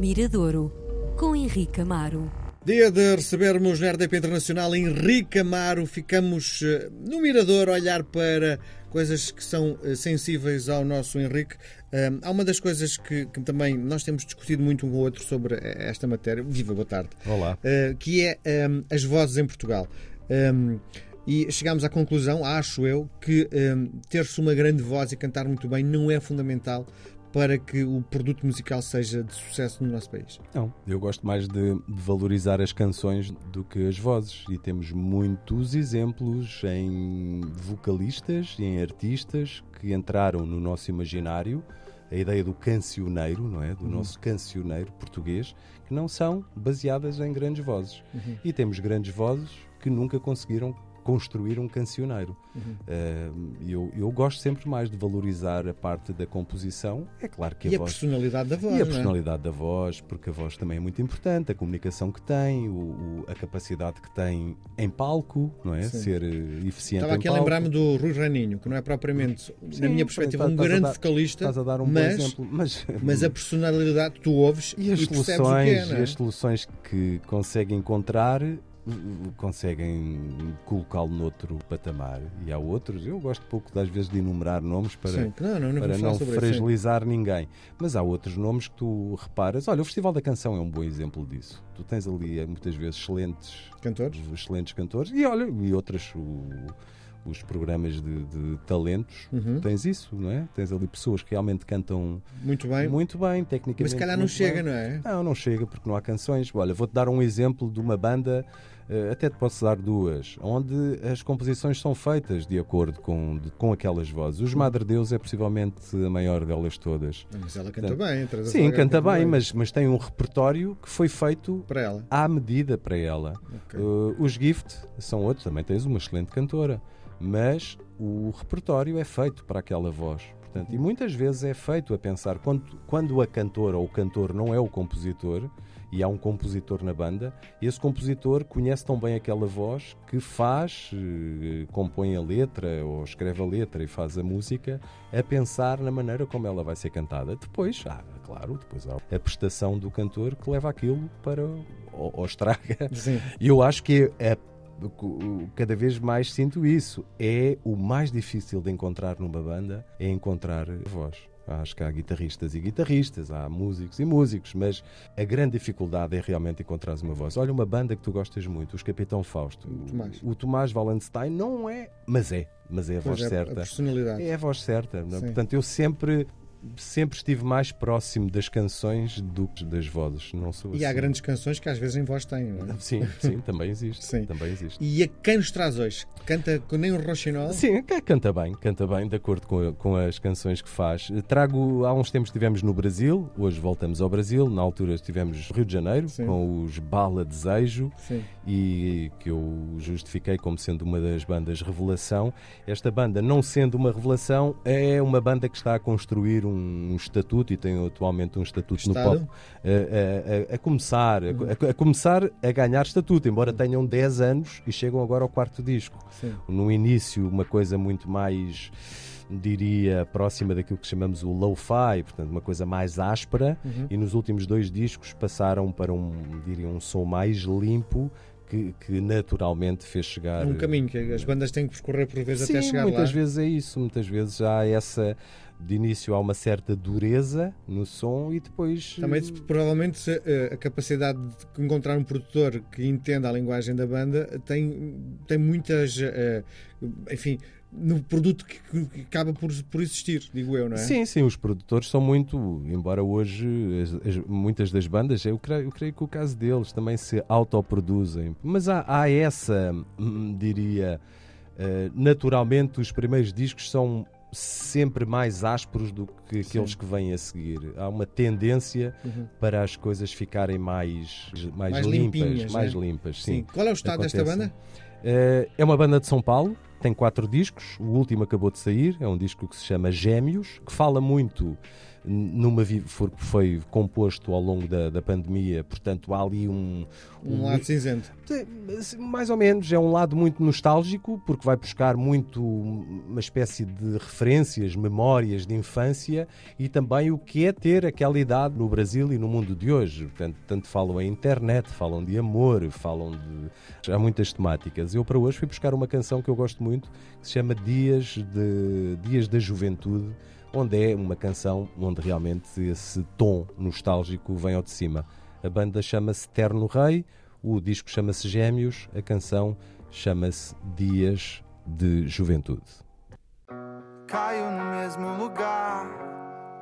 Miradouro, com Henrique Amaro. Dia de recebermos na RDP Internacional Henrique Amaro, ficamos uh, no Mirador a olhar para coisas que são uh, sensíveis ao nosso Henrique. Uh, há uma das coisas que, que, também nós temos discutido muito um com o outro sobre esta matéria. Viva, boa tarde. Olá. que é um, as vozes em Portugal. Um, e chegámos à conclusão, acho eu, que ter-se uma grande voz e cantar muito bem não é fundamental para que o produto musical seja de sucesso no nosso país? Não, eu gosto mais de, de, valorizar as canções do que as vozes e temos muitos exemplos em vocalistas e em artistas que entraram no nosso imaginário a ideia do cancioneiro, não é? Do uhum. nosso cancioneiro português, que não são baseadas em grandes vozes. Uhum. E temos grandes vozes que nunca conseguiram construir um cancioneiro. Uhum. Uh, eu, eu gosto sempre mais de valorizar a parte da composição. É claro que a e voz. a personalidade da voz. E a é? personalidade é? da voz, porque a voz também é muito importante, a comunicação que tem, o, o, a capacidade que tem em palco, não é? Sim. Ser uh, eficiente. Estava aqui a lembrar-me do Rui Raninho, que não é propriamente, Sim, na minha perspectiva, um grande dar, vocalista. Estás a dar um mas, bom exemplo. Mas, mas a personalidade tu ouves e as e soluções, que é, é? as soluções que consegue encontrar conseguem colocá-lo noutro patamar. E há outros, eu gosto pouco das vezes de enumerar nomes para Sim, não, não, não, para não fragilizar isso, ninguém. Mas há outros nomes que tu reparas. Olha, o Festival da Canção é um bom exemplo disso. Tu tens ali muitas vezes excelentes cantores, excelentes cantores e olha, e outras. O, os programas de, de talentos, uhum. tens isso, não é? Tens ali pessoas que realmente cantam muito bem, muito bem tecnicamente. Mas se calhar não chega, bem. não é? Não, não chega porque não há canções. Olha, vou-te dar um exemplo de uma banda, até te posso dar duas, onde as composições são feitas de acordo com, de, com aquelas vozes. Os Madre Deus é possivelmente a maior delas todas. Mas ela canta bem, Sim, canta bem, bem, Mas, mas tem um repertório que foi feito para ela. à medida para ela. Okay. Uh, os Gift são outros, também tens uma excelente cantora mas o repertório é feito para aquela voz. Portanto, e muitas vezes é feito a pensar, quando, quando a cantora ou o cantor não é o compositor, e há um compositor na banda, esse compositor conhece tão bem aquela voz que faz, eh, compõe a letra ou escreve a letra e faz a música a pensar na maneira como ela vai ser cantada. Depois, ah, claro, depois há a prestação do cantor que leva aquilo para ou, ou estraga. E eu acho que a cada vez mais sinto isso. É o mais difícil de encontrar numa banda, é encontrar voz. Acho que há guitarristas e guitarristas, há músicos e músicos, mas a grande dificuldade é realmente encontrar uma voz. Olha, uma banda que tu gostas muito, os Capitão Fausto. O Tomás, o Tomás Valenstein não é, mas é, mas é a voz é, certa. A personalidade. É a voz certa. É? Portanto, eu sempre sempre estive mais próximo das canções do que das vozes. Não sou e assim. há grandes canções que às vezes em voz têm, não é? Sim, sim, também existe. sim. Também existe. E a quem nos traz hoje? Canta com nem um roxinol? Sim, canta bem, canta bem, de acordo com, com as canções que faz. Trago, há uns tempos estivemos no Brasil, hoje voltamos ao Brasil, na altura estivemos no Rio de Janeiro, sim. com os Bala Desejo, sim. e que eu justifiquei como sendo uma das bandas revelação. Esta banda, não sendo uma revelação, é uma banda que está a construir um, um estatuto estatuto e tem atualmente um estatuto Estado? no pop a, a, a começar, a, a, começar a ganhar estatuto, embora tenham 10 anos e chegam agora ao quarto disco. Sim. No início, uma coisa muito mais diria, próxima daquilo que chamamos o low-fi, portanto, uma coisa mais áspera, uhum. e nos últimos dois discos passaram para um, diria, um som mais limpo. Que, que, naturalmente fez chegar. Um caminho que as bandas têm que percorrer por vezes Sim, até chegar muitas lá. Muitas vezes é isso, muitas vezes há essa de início há uma certa dureza no som e depois. Também, provavelmente, a capacidade de encontrar um produtor que entenda a linguagem da banda tem, tem muitas. Eh, enfim no produto que, que, acaba por, por existir, digo eu, não é? Sim, sim, os produtores são muito, embora hoje as, as, muitas das bandas, eu creio, eu creio que o caso deles também se autoproduzem, mas há, há essa, hum, diria, uh, naturalmente os primeiros discos são sempre mais ásperos do que aqueles sim. que vêm a seguir. Há uma tendência uhum. para as coisas ficarem mais, mais, mais limpas. Limpinhas, mais é? limpas sim. sim. Qual é o estado Acontece. desta banda? Eh, é uma banda de São Paulo, tem quatro discos. O último acabou de sair, é um disco que se chama Gêmeos, que fala muito numa foi, foi composto ao longo da, da pandemia, portanto há ali um, um, um lado cinzento. Mais ou menos, é um lado muito nostálgico, porque vai buscar muito uma espécie de referências, memórias de infância e também o que é ter aquela idade no Brasil e no mundo de hoje. Portanto, tanto falam em internet, falam de amor, falam de. Há muitas temáticas. Eu, para hoje, fui buscar uma canção que eu gosto muito, que se chama Dias, de... Dias da Juventude onde é uma canção onde realmente esse tom nostálgico vem ao de cima. A banda chama-se Terno Rei, o disco chama-se Gêmeos, a canção chama-se Dias de Juventude. Caio no mesmo lugar,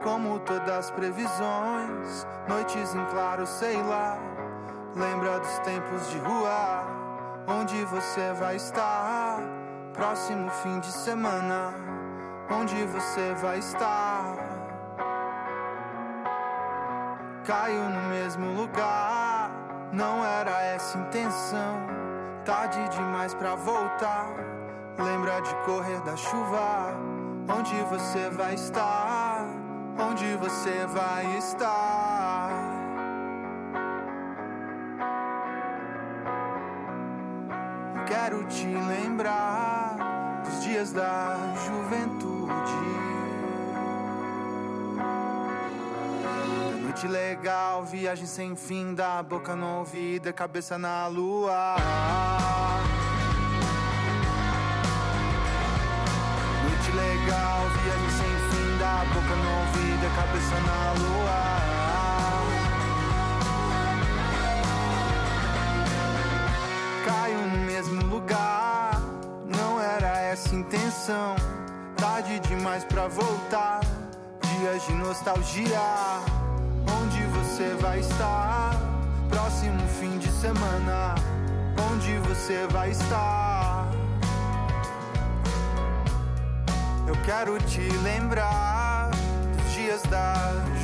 como todas as previsões, noites em claro, sei lá. Lembra dos tempos de rua, onde você vai estar? Próximo fim de semana, onde você vai estar? caio no mesmo lugar. Não era essa intenção. Tarde demais pra voltar. Lembra de correr da chuva. Onde você vai estar? Onde você vai estar? Quero te lembrar dos dias da juventude. Noite legal, viagem sem fim, da boca no ouvido, cabeça na lua. Noite legal, viagem sem fim, da boca no ouvido, cabeça na lua. Caio no mesmo lugar, não era essa intenção. Tarde demais pra voltar, dias de nostalgia onde você vai estar. Próximo fim de semana, onde você vai estar. Eu quero te lembrar dos dias da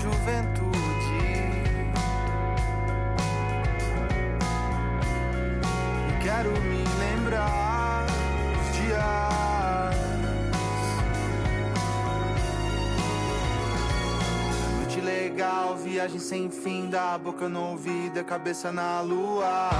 juventude. quero me lembrar viagem sem fim, da boca no ouvido, a cabeça na lua.